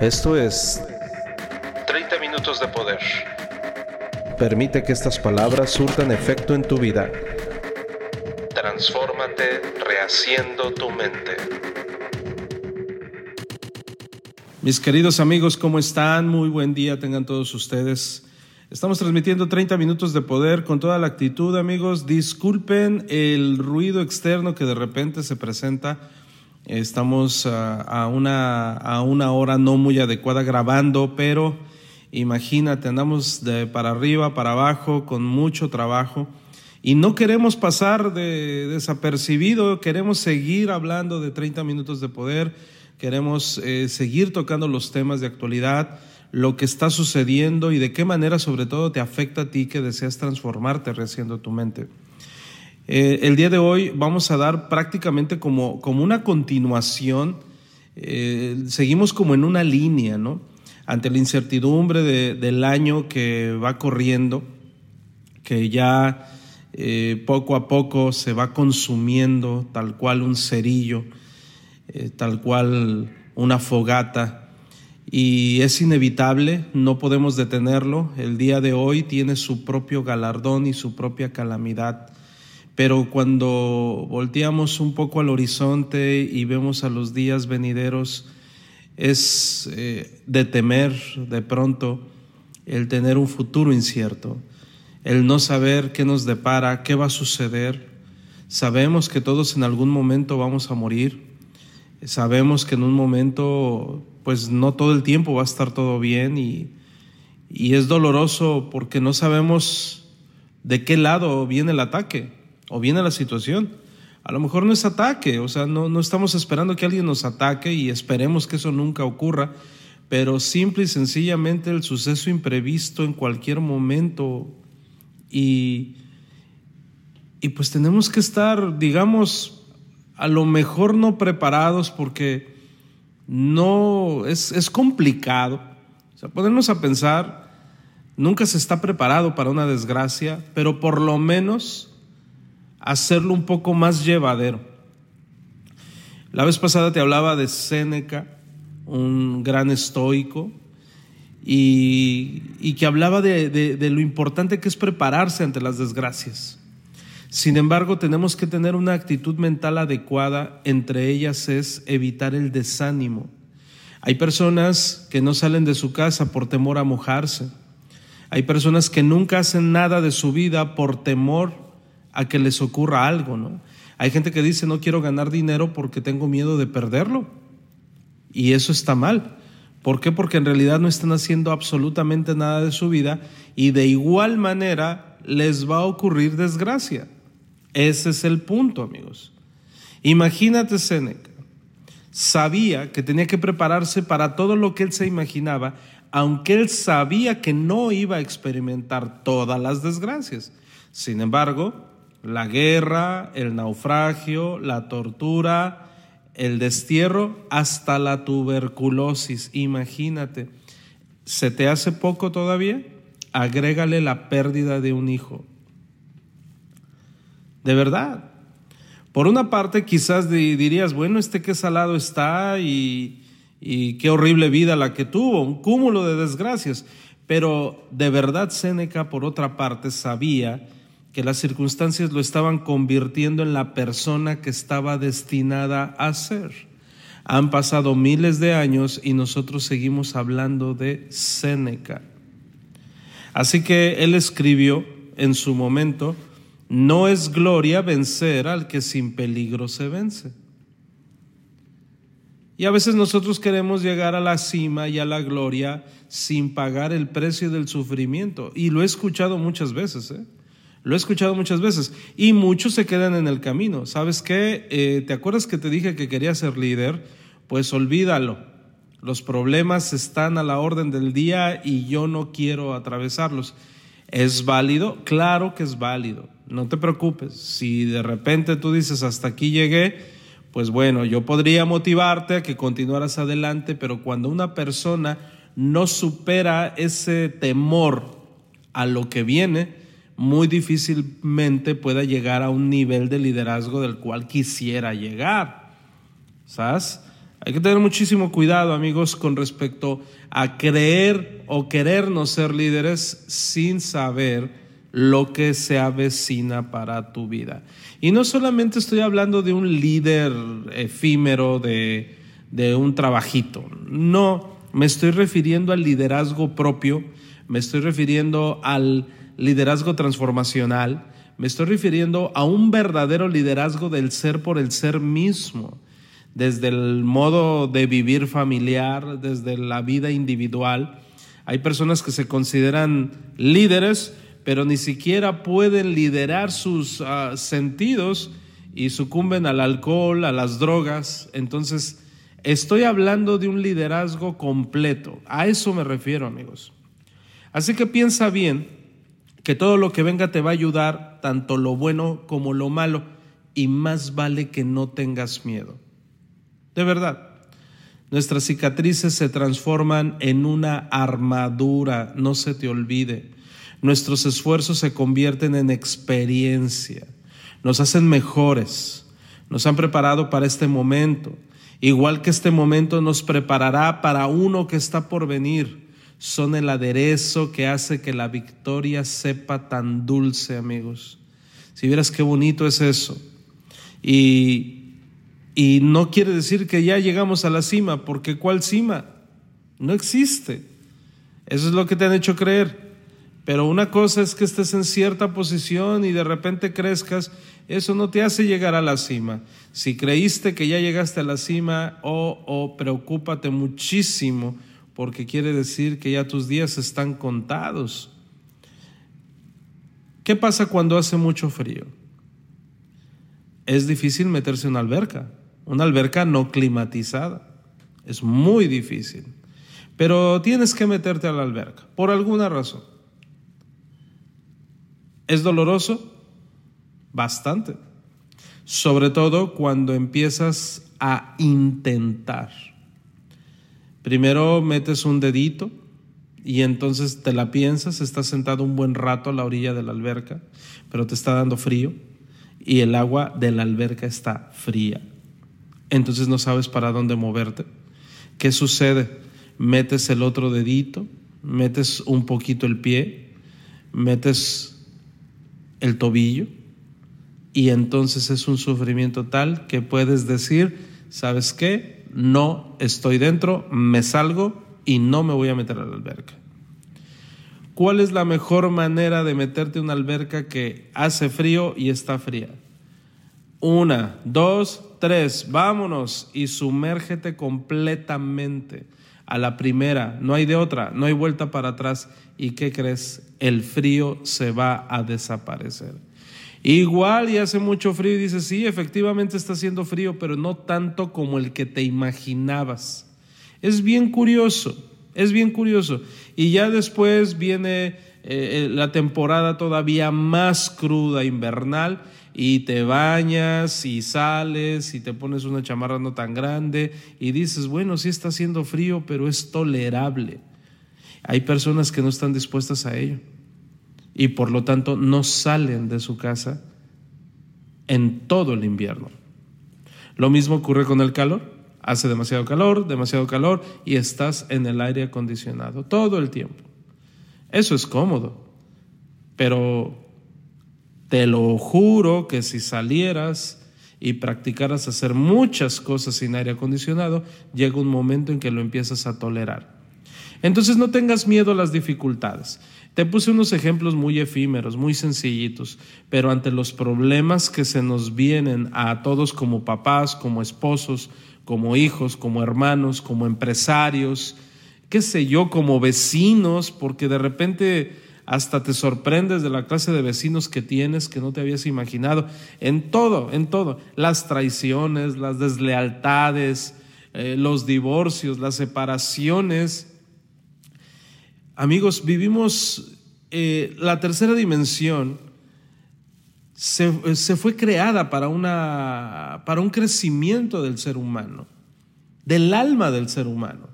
Esto es 30 minutos de poder. Permite que estas palabras surtan efecto en tu vida. Transfórmate rehaciendo tu mente. Mis queridos amigos, ¿cómo están? Muy buen día tengan todos ustedes. Estamos transmitiendo 30 minutos de poder con toda la actitud, amigos. Disculpen el ruido externo que de repente se presenta Estamos a, una, a una hora no muy adecuada grabando, pero imagínate, andamos de para arriba, para abajo, con mucho trabajo. Y no queremos pasar de desapercibido, queremos seguir hablando de 30 minutos de poder, queremos eh, seguir tocando los temas de actualidad, lo que está sucediendo y de qué manera sobre todo te afecta a ti que deseas transformarte rehaciendo tu mente. Eh, el día de hoy vamos a dar prácticamente como, como una continuación, eh, seguimos como en una línea, ¿no? Ante la incertidumbre del año que va corriendo, que ya eh, poco a poco se va consumiendo tal cual un cerillo, tal cual una fogata, y es inevitable, no podemos detenerlo. El día de hoy tiene su propio galardón y su propia calamidad pero cuando volteamos un poco al horizonte y vemos a los días venideros, es eh, de temer de pronto el tener un futuro incierto, el no saber qué nos depara, qué va a suceder. Sabemos que todos en algún momento vamos a morir, sabemos que en un momento, pues no todo el tiempo va a estar todo bien y, y es doloroso porque no sabemos de qué lado viene el ataque o viene la situación. A lo mejor no es ataque, o sea, no, no estamos esperando que alguien nos ataque y esperemos que eso nunca ocurra, pero simple y sencillamente el suceso imprevisto en cualquier momento y, y pues tenemos que estar, digamos, a lo mejor no preparados porque no es, es complicado. O sea, ponernos a pensar, nunca se está preparado para una desgracia, pero por lo menos hacerlo un poco más llevadero. La vez pasada te hablaba de Séneca, un gran estoico, y, que hablaba de, de lo importante que es prepararse ante las desgracias. Sin embargo, tenemos que tener una actitud mental adecuada, entre ellas es evitar el desánimo. Hay personas que no salen de su casa por temor a mojarse. Hay personas que nunca hacen nada de su vida por temor a que les ocurra algo, ¿no? Hay gente que dice, no quiero ganar dinero porque tengo miedo de perderlo. Y eso está mal. ¿Por qué? Porque en realidad no están haciendo absolutamente nada de su vida y de igual manera les va a ocurrir desgracia. Ese es el punto, amigos. Imagínate Seneca. Sabía que tenía que prepararse para todo lo que él se imaginaba, aunque él sabía que no iba a experimentar todas las desgracias. Sin embargo, la guerra, el naufragio, la tortura, el destierro, hasta la tuberculosis. Imagínate, ¿se te hace poco todavía? Agrégale la pérdida de un hijo. De verdad. Por una parte, quizás dirías, bueno, este qué salado está y, y qué horrible vida la que tuvo, un cúmulo de desgracias. Pero de verdad, Séneca, por otra parte, sabía que las circunstancias lo estaban convirtiendo en la persona que estaba destinada a ser. Han pasado miles de años y nosotros seguimos hablando de Séneca. Así que él escribió en su momento, no es gloria vencer al que sin peligro se vence. Y a veces nosotros queremos llegar a la cima y a la gloria sin pagar el precio del sufrimiento. Y lo he escuchado muchas veces. ¿eh? Lo he escuchado muchas veces y muchos se quedan en el camino. ¿Sabes qué? Eh, ¿Te acuerdas que te dije que quería ser líder? Pues olvídalo. Los problemas están a la orden del día y yo no quiero atravesarlos. ¿Es válido? Claro que es válido. No te preocupes. Si de repente tú dices hasta aquí llegué, pues bueno, yo podría motivarte a que continuaras adelante, pero cuando una persona no supera ese temor a lo que viene, muy difícilmente pueda llegar a un nivel de liderazgo del cual quisiera llegar. ¿Sabes? Hay que tener muchísimo cuidado, amigos, con respecto a creer o querernos ser líderes sin saber lo que se avecina para tu vida. Y no solamente estoy hablando de un líder efímero, de, de un trabajito. No, me estoy refiriendo al liderazgo propio, me estoy refiriendo al liderazgo transformacional, me estoy refiriendo a un verdadero liderazgo del ser por el ser mismo desde el modo de vivir familiar, desde la vida individual. Hay personas que se consideran líderes, pero ni siquiera pueden liderar sus ah, sentidos y sucumben al alcohol, a las drogas. Entonces, estoy hablando de un liderazgo completo. A eso me refiero, amigos. Así que piensa bien que todo lo que venga te va a ayudar, tanto lo bueno como lo malo, y más vale que no tengas miedo. De verdad. Nuestras cicatrices se transforman en una armadura, no se te olvide. Nuestros esfuerzos se convierten en experiencia, nos hacen mejores, nos han preparado para este momento, igual que este momento nos preparará para uno que está por venir. Son el aderezo que hace que la victoria sepa tan dulce, amigos. Si vieras qué bonito es eso. Y y no quiere decir que ya llegamos a la cima, porque ¿cuál cima? No existe. Eso es lo que te han hecho creer. Pero una cosa es que estés en cierta posición y de repente crezcas, eso no te hace llegar a la cima. Si creíste que ya llegaste a la cima, oh, oh, preocúpate muchísimo, porque quiere decir que ya tus días están contados. ¿Qué pasa cuando hace mucho frío? Es difícil meterse en una alberca una alberca no climatizada. Es muy difícil. Pero tienes que meterte a la alberca, por alguna razón. ¿Es doloroso? Bastante. Sobre todo cuando empiezas a intentar. Primero metes un dedito y entonces te la piensas, estás sentado un buen rato a la orilla de la alberca, pero te está dando frío y el agua de la alberca está fría entonces no sabes para dónde moverte. ¿Qué sucede? Metes el otro dedito, metes un poquito el pie, metes el tobillo y entonces es un sufrimiento tal que puedes decir, ¿sabes qué? No estoy dentro, me salgo y no me voy a meter a la alberca. ¿Cuál es la mejor manera de meterte en una alberca que hace frío y está fría? Una, dos, tres, vámonos y sumérgete completamente a la primera, no hay de otra, no hay vuelta para atrás. ¿Y qué crees? El frío se va a desaparecer. Igual y hace mucho frío y dices, sí, efectivamente está haciendo frío, pero no tanto como el que te imaginabas. Es bien curioso, es bien curioso. Y ya después viene eh, eh, la temporada todavía más cruda, invernal, y te bañas y sales y te pones una chamarra no tan grande y dices, bueno, sí está haciendo frío, pero es tolerable. Hay personas que no están dispuestas a ello y por lo tanto no salen de su casa en todo el invierno. Lo mismo ocurre con el calor. Hace demasiado calor, demasiado calor y estás en el aire acondicionado todo el tiempo. Eso es cómodo, pero te lo juro que si salieras y practicaras hacer muchas cosas sin aire acondicionado, llega un momento en que lo empiezas a tolerar. Entonces no tengas miedo a las dificultades. Te puse unos ejemplos muy efímeros, muy sencillitos, pero ante los problemas que se nos vienen a todos como papás, como esposos, como hijos, como hermanos, como empresarios, qué sé yo, como vecinos, porque de repente hasta te sorprendes de la clase de vecinos que tienes que no te habías imaginado. En todo, en todo. Las traiciones, las deslealtades, eh, los divorcios, las separaciones. Amigos, vivimos eh, la tercera dimensión. Se, se, fue creada para, una, para un crecimiento del ser humano, del alma del ser humano.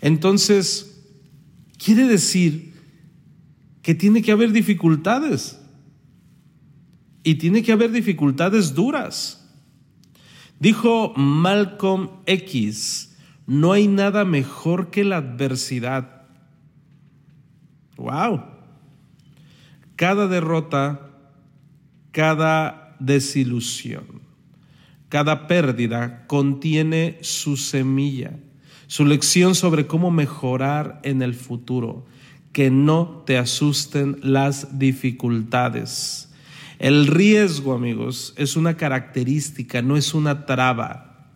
Entonces, quiere decir que tiene que haber dificultades. Y tiene que haber dificultades duras. Dijo Malcolm X, no hay nada mejor que la adversidad. ¡Wow! Cada derrota, cada desilusión, cada pérdida contiene su semilla, su lección sobre cómo mejorar en el futuro. Que no te asusten las dificultades. El riesgo, amigos, es una característica, no es una traba.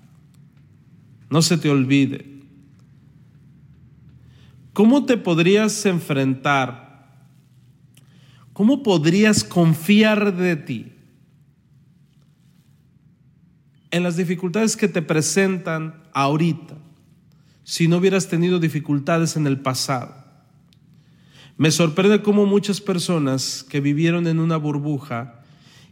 No se te olvide. ¿Cómo te podrías enfrentar? ¿Cómo podrías confiar de ti en las dificultades que te presentan ahorita si no hubieras tenido dificultades en el pasado? Me sorprende cómo muchas personas que vivieron en una burbuja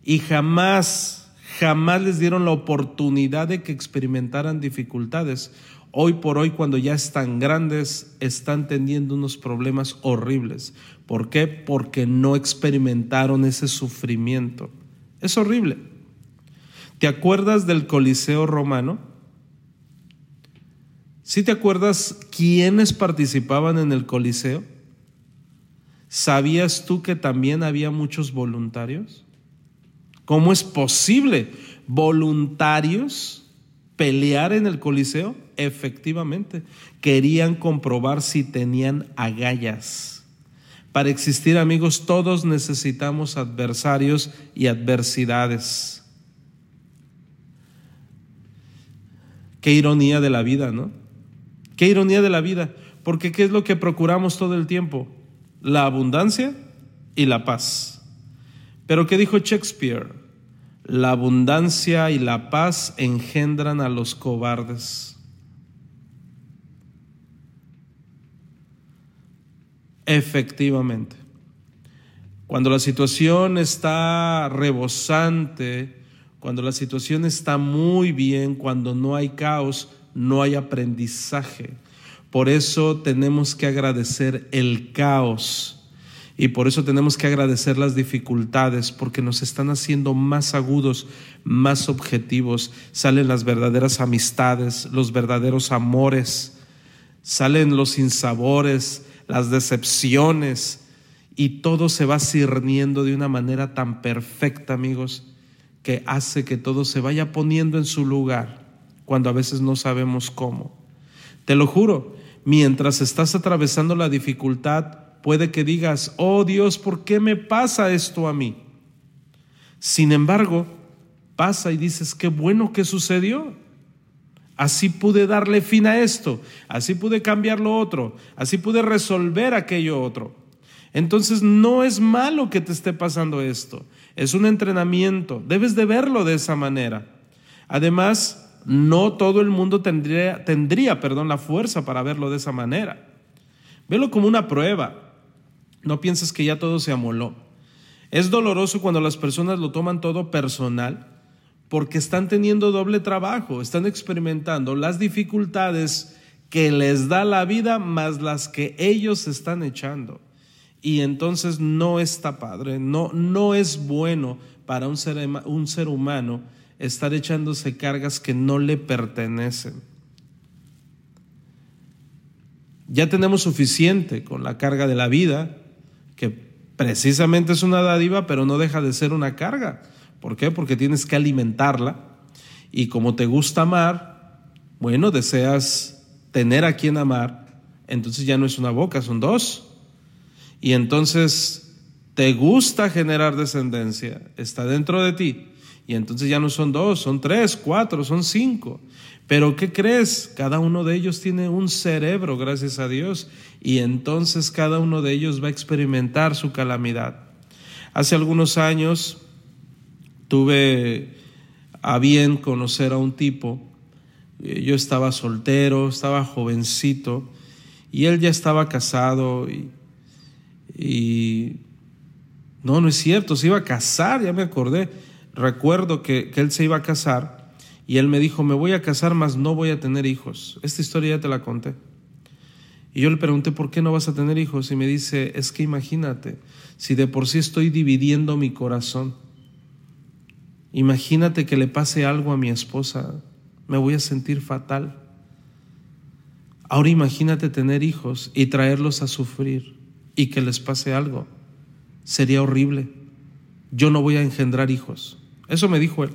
y jamás, jamás les dieron la oportunidad de que experimentaran dificultades, hoy por hoy cuando ya están grandes están teniendo unos problemas horribles. ¿Por qué? Porque no experimentaron ese sufrimiento. Es horrible. ¿Te acuerdas del Coliseo romano? ¿Sí te acuerdas quiénes participaban en el Coliseo? ¿Sabías tú que también había muchos voluntarios? ¿Cómo es posible voluntarios pelear en el Coliseo? Efectivamente, querían comprobar si tenían agallas. Para existir amigos, todos necesitamos adversarios y adversidades. Qué ironía de la vida, ¿no? Qué ironía de la vida, porque ¿qué es lo que procuramos todo el tiempo? La abundancia y la paz. Pero ¿qué dijo Shakespeare? La abundancia y la paz engendran a los cobardes. Efectivamente. Cuando la situación está rebosante, cuando la situación está muy bien, cuando no hay caos, no hay aprendizaje. Por eso tenemos que agradecer el caos y por eso tenemos que agradecer las dificultades, porque nos están haciendo más agudos, más objetivos. Salen las verdaderas amistades, los verdaderos amores, salen los sinsabores, las decepciones, y todo se va cirniendo de una manera tan perfecta, amigos, que hace que todo se vaya poniendo en su lugar, cuando a veces no sabemos cómo. Te lo juro, mientras estás atravesando la dificultad, puede que digas, oh Dios, ¿por qué me pasa esto a mí? Sin embargo, pasa y dices, qué bueno que sucedió. Así pude darle fin a esto, así pude cambiar lo otro, así pude resolver aquello otro. Entonces no es malo que te esté pasando esto, es un entrenamiento, debes de verlo de esa manera. Además, no todo el mundo tendría, tendría perdón, la fuerza para verlo de esa manera. Velo como una prueba. No pienses que ya todo se amoló. Es doloroso cuando las personas lo toman todo personal porque están teniendo doble trabajo, están experimentando las dificultades que les da la vida más las que ellos están echando. Y entonces no está padre, no, no es bueno para un ser, un ser humano estar echándose cargas que no le pertenecen. Ya tenemos suficiente con la carga de la vida, que precisamente es una dádiva, pero no deja de ser una carga. ¿Por qué? Porque tienes que alimentarla y como te gusta amar, bueno, deseas tener a quien amar, entonces ya no es una boca, son dos. Y entonces te gusta generar descendencia, está dentro de ti. Y entonces ya no son dos, son tres, cuatro, son cinco. Pero ¿qué crees? Cada uno de ellos tiene un cerebro, gracias a Dios, y entonces cada uno de ellos va a experimentar su calamidad. Hace algunos años tuve a bien conocer a un tipo, yo estaba soltero, estaba jovencito, y él ya estaba casado y, y no, no es cierto, se iba a casar, ya me acordé. Recuerdo que, que él se iba a casar y él me dijo, me voy a casar, mas no voy a tener hijos. Esta historia ya te la conté. Y yo le pregunté, ¿por qué no vas a tener hijos? Y me dice, es que imagínate, si de por sí estoy dividiendo mi corazón. Imagínate que le pase algo a mi esposa, me voy a sentir fatal. Ahora imagínate tener hijos y traerlos a sufrir y que les pase algo. Sería horrible. Yo no voy a engendrar hijos. Eso me dijo él.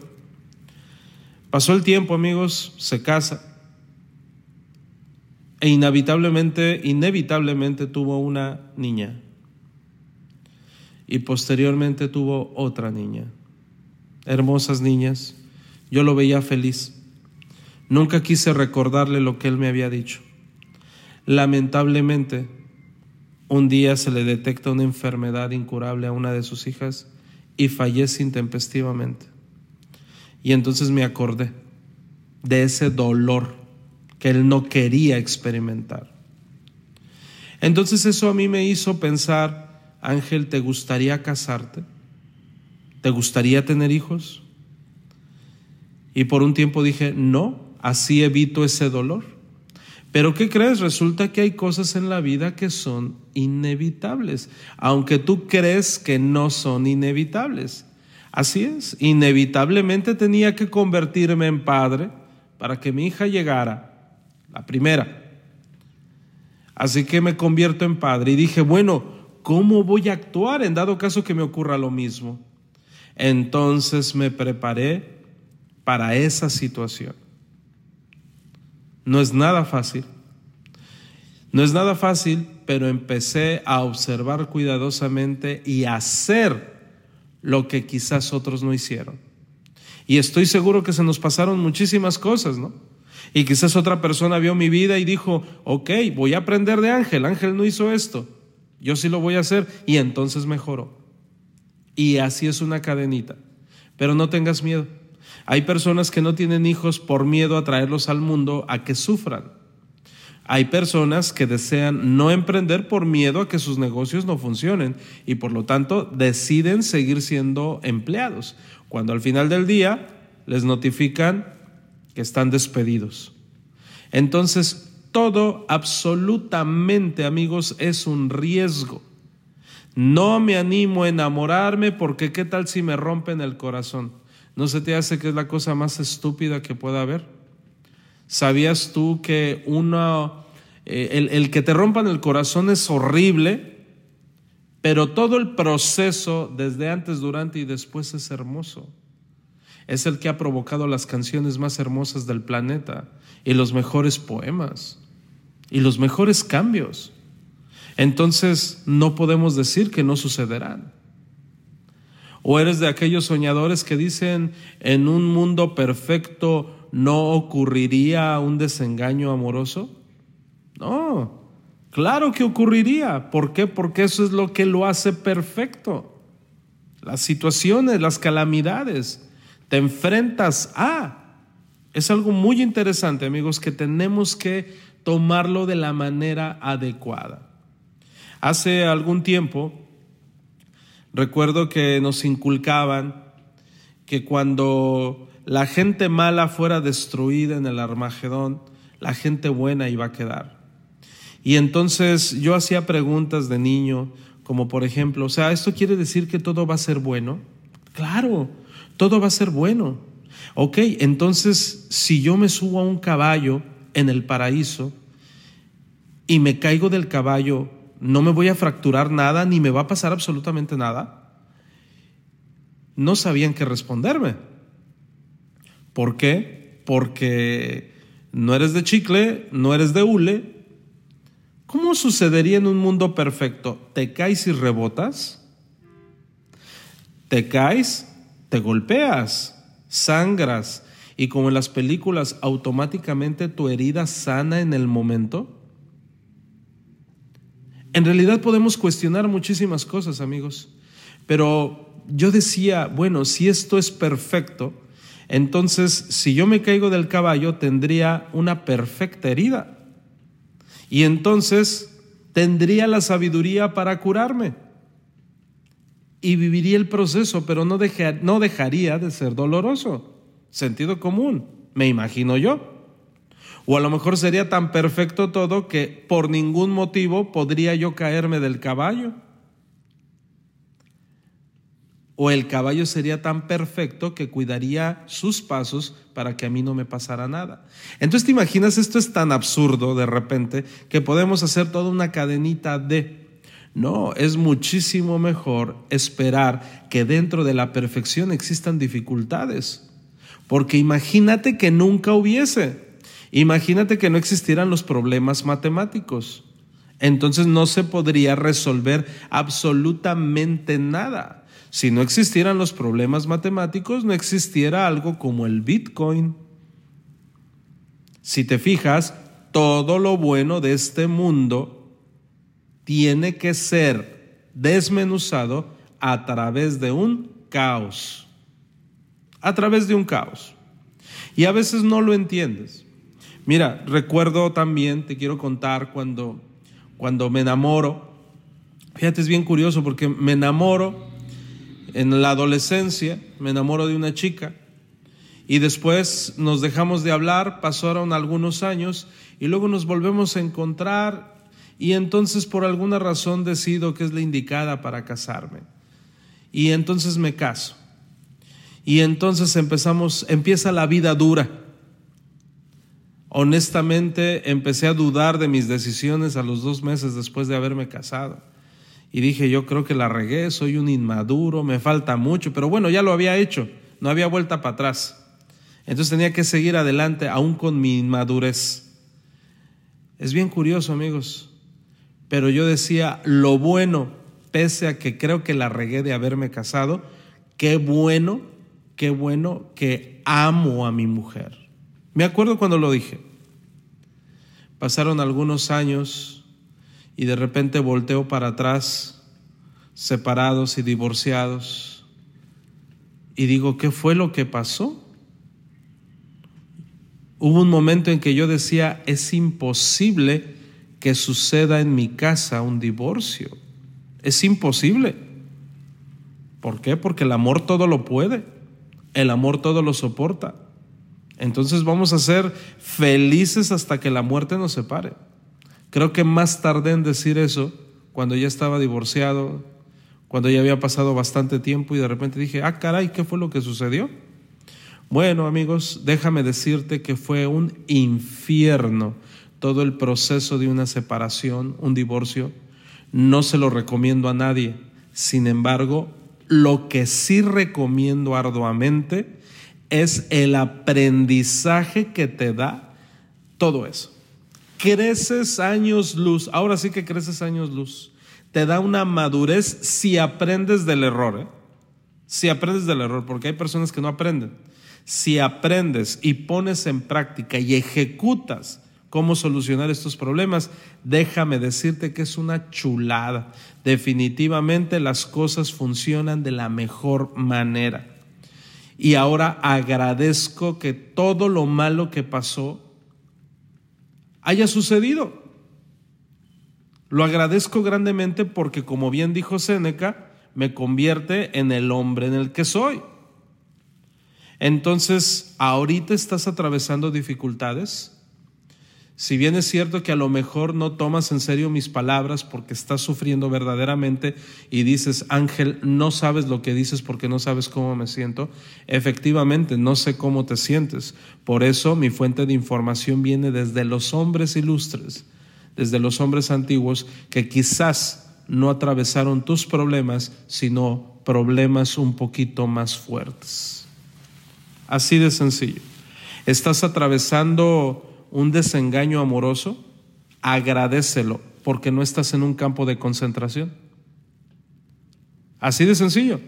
Pasó el tiempo, amigos, se casa. E inevitablemente, inevitablemente tuvo una niña. Y posteriormente tuvo otra niña. Hermosas niñas. Yo lo veía feliz. Nunca quise recordarle lo que él me había dicho. Lamentablemente, un día se le detecta una enfermedad incurable a una de sus hijas y fallece intempestivamente. Y entonces me acordé de ese dolor que él no quería experimentar. Entonces eso a mí me hizo pensar, Ángel, ¿te gustaría casarte? ¿Te gustaría tener hijos? Y por un tiempo dije, no, así evito ese dolor. Pero ¿qué crees? Resulta que hay cosas en la vida que son inevitables, aunque tú crees que no son inevitables. Así es, inevitablemente tenía que convertirme en padre para que mi hija llegara, la primera. Así que me convierto en padre y dije, bueno, ¿cómo voy a actuar en dado caso que me ocurra lo mismo? Entonces me preparé para esa situación. No es nada fácil. No es nada fácil, pero empecé a observar cuidadosamente y hacer lo que quizás otros no hicieron. Y estoy seguro que se nos pasaron muchísimas cosas, ¿no? Y quizás otra persona vio mi vida y dijo, ok, voy a aprender de Ángel, Ángel no hizo esto, yo sí lo voy a hacer, y entonces mejoró. Y así es una cadenita. Pero no tengas miedo. Hay personas que no tienen hijos por miedo a traerlos al mundo a que sufran. Hay personas que desean no emprender por miedo a que sus negocios no funcionen y por lo tanto deciden seguir siendo empleados, cuando al final del día les notifican que están despedidos. Entonces, todo absolutamente, amigos, es un riesgo. No me animo a enamorarme porque qué tal si me rompen el corazón. ¿No se te hace que es la cosa más estúpida que pueda haber? ¿Sabías tú que uno, eh, el, el que te rompan el corazón es horrible, pero todo el proceso, desde antes, durante y después, es hermoso? Es el que ha provocado las canciones más hermosas del planeta y los mejores poemas y los mejores cambios. Entonces no podemos decir que no sucederán. ¿O eres de aquellos soñadores que dicen, en un mundo perfecto no ocurriría un desengaño amoroso? No, claro que ocurriría. ¿Por qué? Porque eso es lo que lo hace perfecto. Las situaciones, las calamidades, te enfrentas a... Es algo muy interesante, amigos, que tenemos que tomarlo de la manera adecuada. Hace algún tiempo Recuerdo que nos inculcaban que cuando la gente mala fuera destruida en el Armagedón, la gente buena iba a quedar. Y entonces yo hacía preguntas de niño, como por ejemplo, o sea, ¿esto quiere decir que todo va a ser bueno? Claro, todo va a ser bueno. Ok, entonces si yo me subo a un caballo en el paraíso y me caigo del caballo, no me voy a fracturar nada ni me va a pasar absolutamente nada, no sabían qué responderme. ¿Por qué? Porque no eres de chicle, no eres de hule. ¿Cómo sucedería en un mundo perfecto? ¿Te caes y rebotas? ¿Te caes? ¿Te golpeas? ¿Sangras? Y como en las películas, automáticamente tu herida sana en el momento. En realidad podemos cuestionar muchísimas cosas, amigos, pero yo decía, bueno, si esto es perfecto, entonces si yo me caigo del caballo tendría una perfecta herida y entonces tendría la sabiduría para curarme y viviría el proceso, pero no, no dejaría de ser doloroso. Sentido común, me imagino yo. O a lo mejor sería tan perfecto todo que por ningún motivo podría yo caerme del caballo. o el caballo sería tan perfecto que cuidaría sus pasos para que a mí no me pasara nada. Entonces te imaginas, esto es tan absurdo de repente que podemos hacer toda una cadenita de... No, es muchísimo mejor esperar que dentro de la perfección existan dificultades. Porque imagínate que nunca hubiese. Imagínate que no existieran los problemas matemáticos. Entonces no se podría resolver absolutamente nada. Si no existieran los problemas matemáticos, no existiera algo como el Bitcoin. Si te fijas, todo lo bueno de este mundo tiene que ser desmenuzado a través de un caos. A través de un caos. Y a veces no lo entiendes. Mira, recuerdo también, te quiero contar cuando, cuando me enamoro. Fíjate, es bien curioso porque me enamoro en la adolescencia me enamoro de una chica y después nos dejamos de hablar, pasaron algunos años y luego nos volvemos a encontrar y entonces por alguna razón decido que es la indicada para casarme. Y entonces me caso. Y entonces empezamos, empieza la vida dura. Honestamente empecé a dudar de mis decisiones a los dos meses después de haberme casado y dije, yo creo que la regué, soy un inmaduro, me falta mucho, pero bueno, ya lo había hecho, no había vuelta para atrás. Entonces tenía que seguir adelante aún con mi inmadurez. Es bien curioso, amigos, pero yo decía, lo bueno, pese a que creo que la regué de haberme casado, qué bueno, qué bueno que amo a mi mujer. Me acuerdo cuando lo dije. Pasaron algunos años, y de repente volteo para atrás, separados y divorciados, y digo, ¿qué fue lo que pasó? Hubo un momento en que yo decía, es imposible que suceda en mi casa un divorcio. Es imposible. ¿Por qué? Porque el amor todo lo puede. El amor todo lo soporta. Entonces vamos a ser felices hasta que la muerte nos separe. Creo que más tardé en decir eso cuando ya estaba divorciado, cuando ya había pasado bastante tiempo y de repente dije, ah, caray, ¿qué fue lo que sucedió? Bueno, amigos, déjame decirte que fue un infierno todo el proceso de una separación, un divorcio. No se lo recomiendo a nadie. Sin embargo, lo que sí recomiendo arduamente es el aprendizaje que te da todo eso creces años luz, ahora sí que creces años luz. Te da una madurez si aprendes del error, ¿eh? si aprendes del error, porque hay personas que no aprenden. Si aprendes y pones en práctica y ejecutas cómo solucionar estos problemas, déjame decirte que es una chulada. Definitivamente las cosas funcionan de la mejor manera. Y ahora agradezco que todo lo malo que pasó haya sucedido. Lo agradezco grandemente porque, como bien dijo Séneca, me convierte en el hombre en el que soy. Entonces, ahorita estás atravesando dificultades, si bien es cierto que a lo mejor no tomas en serio mis palabras porque estás sufriendo verdaderamente y dices, Ángel, no sabes lo que dices porque no sabes cómo me siento, efectivamente no sé cómo te sientes. Por eso mi fuente de información viene desde los hombres ilustres, desde los hombres antiguos que quizás no atravesaron tus problemas, sino problemas un poquito más fuertes. Así de sencillo. Estás atravesando un desengaño amoroso, agradecelo porque no estás en un campo de concentración. Así de sencillo.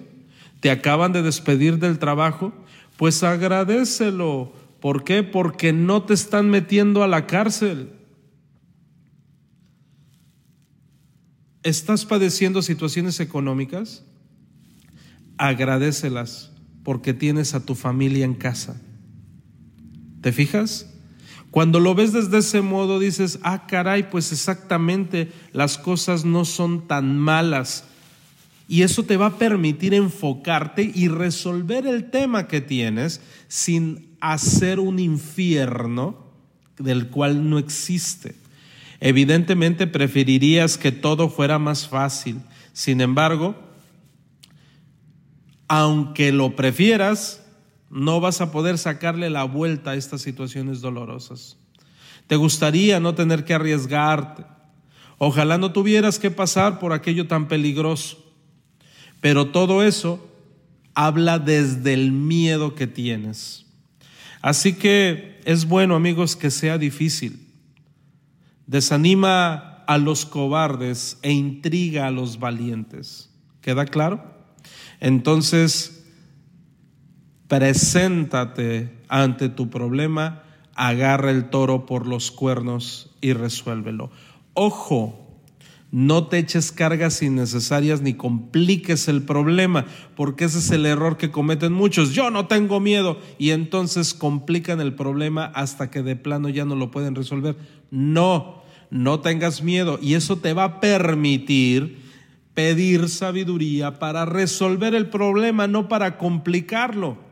Te acaban de despedir del trabajo, pues agradecelo. ¿Por qué? Porque no te están metiendo a la cárcel. ¿Estás padeciendo situaciones económicas? Agradecelas porque tienes a tu familia en casa. ¿Te fijas? Cuando lo ves desde ese modo dices, ah, caray, pues exactamente las cosas no son tan malas. Y eso te va a permitir enfocarte y resolver el tema que tienes sin hacer un infierno del cual no existe. Evidentemente preferirías que todo fuera más fácil. Sin embargo, aunque lo prefieras, no vas a poder sacarle la vuelta a estas situaciones dolorosas. Te gustaría no tener que arriesgarte. Ojalá no tuvieras que pasar por aquello tan peligroso. Pero todo eso habla desde el miedo que tienes. Así que es bueno, amigos, que sea difícil. Desanima a los cobardes e intriga a los valientes. ¿Queda claro? Entonces, preséntate ante tu problema, agarra el toro por los cuernos y resuélvelo. Ojo, no te eches cargas innecesarias ni compliques el problema, porque ese es el error que cometen muchos. Yo no tengo miedo y entonces complican el problema hasta que de plano ya no lo pueden resolver. No, no tengas miedo y eso te va a permitir pedir sabiduría para resolver el problema, no para complicarlo.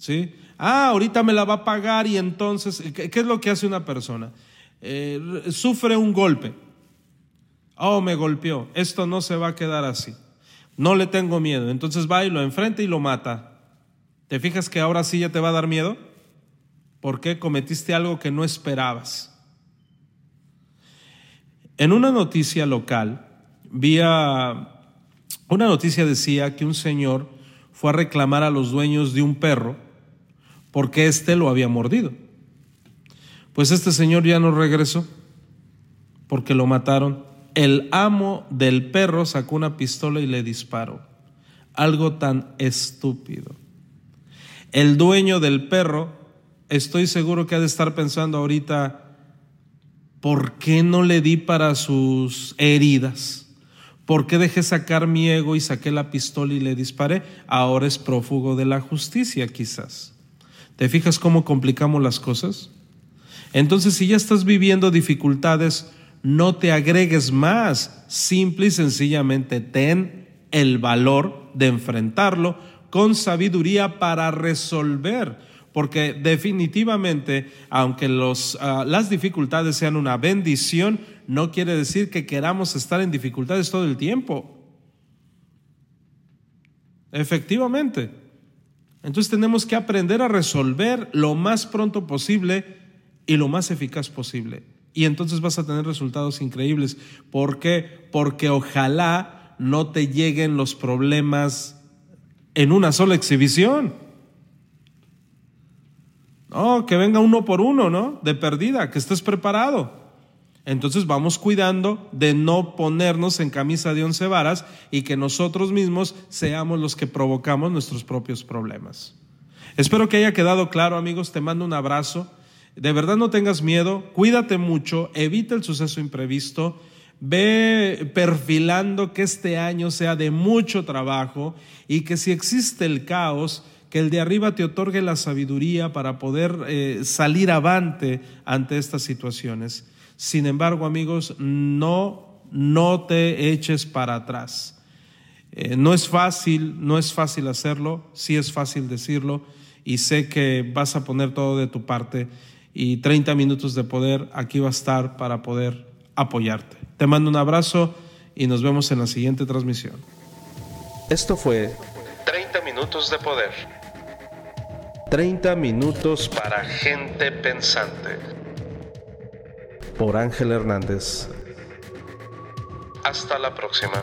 ¿Sí? Ah, ahorita me la va a pagar y entonces, ¿qué, es lo que hace una persona? Eh, sufre un golpe. Oh, me golpeó. Esto no se va a quedar así. No le tengo miedo. Entonces va y lo enfrenta y lo mata. ¿Te fijas que ahora sí ya te va a dar miedo? Porque cometiste algo que no esperabas. En una noticia local, vía una noticia decía que un señor fue a reclamar a los dueños de un perro porque éste lo había mordido. Pues este señor ya no regresó porque lo mataron. El amo del perro sacó una pistola y le disparó. Algo tan estúpido. El dueño del perro, estoy seguro que ha de estar pensando ahorita, ¿por qué no le di para sus heridas? ¿Por qué dejé sacar mi ego y saqué la pistola y le disparé? Ahora es prófugo de la justicia quizás. ¿Te fijas cómo complicamos las cosas? Entonces, si ya estás viviendo dificultades, no te agregues más. Simple y sencillamente ten el valor de enfrentarlo con sabiduría para resolver. Porque definitivamente, aunque ah, las dificultades sean una bendición, no quiere decir que queramos estar en dificultades todo el tiempo. Efectivamente. Entonces tenemos que aprender a resolver lo más pronto posible y lo más eficaz posible. Y entonces vas a tener resultados increíbles. ¿Por qué? Porque ojalá no te lleguen los problemas en una sola exhibición. No, que venga uno por uno, ¿no? De perdida, que estés preparado. Entonces vamos cuidando de no ponernos en camisa de once varas y que nosotros mismos seamos los que provocamos nuestros propios problemas. Espero que haya quedado claro, amigos. Te mando un abrazo. De verdad no tengas miedo, cuídate mucho, evita el suceso imprevisto, ve perfilando que este año sea de mucho trabajo y que si existe el caos, que el de arriba te otorgue la sabiduría para poder eh, salir avante ante estas situaciones. Sin embargo, amigos, no, no te eches para atrás. Eh, no es fácil, no es fácil hacerlo, sí es fácil decirlo y sé que vas a poner todo de tu parte y 30 minutos de poder aquí va a estar para poder apoyarte. Te mando un abrazo y nos vemos en la siguiente transmisión. Esto fue 30 minutos de poder. 30 minutos para gente pensante. Por Ángel Hernández. Hasta la próxima.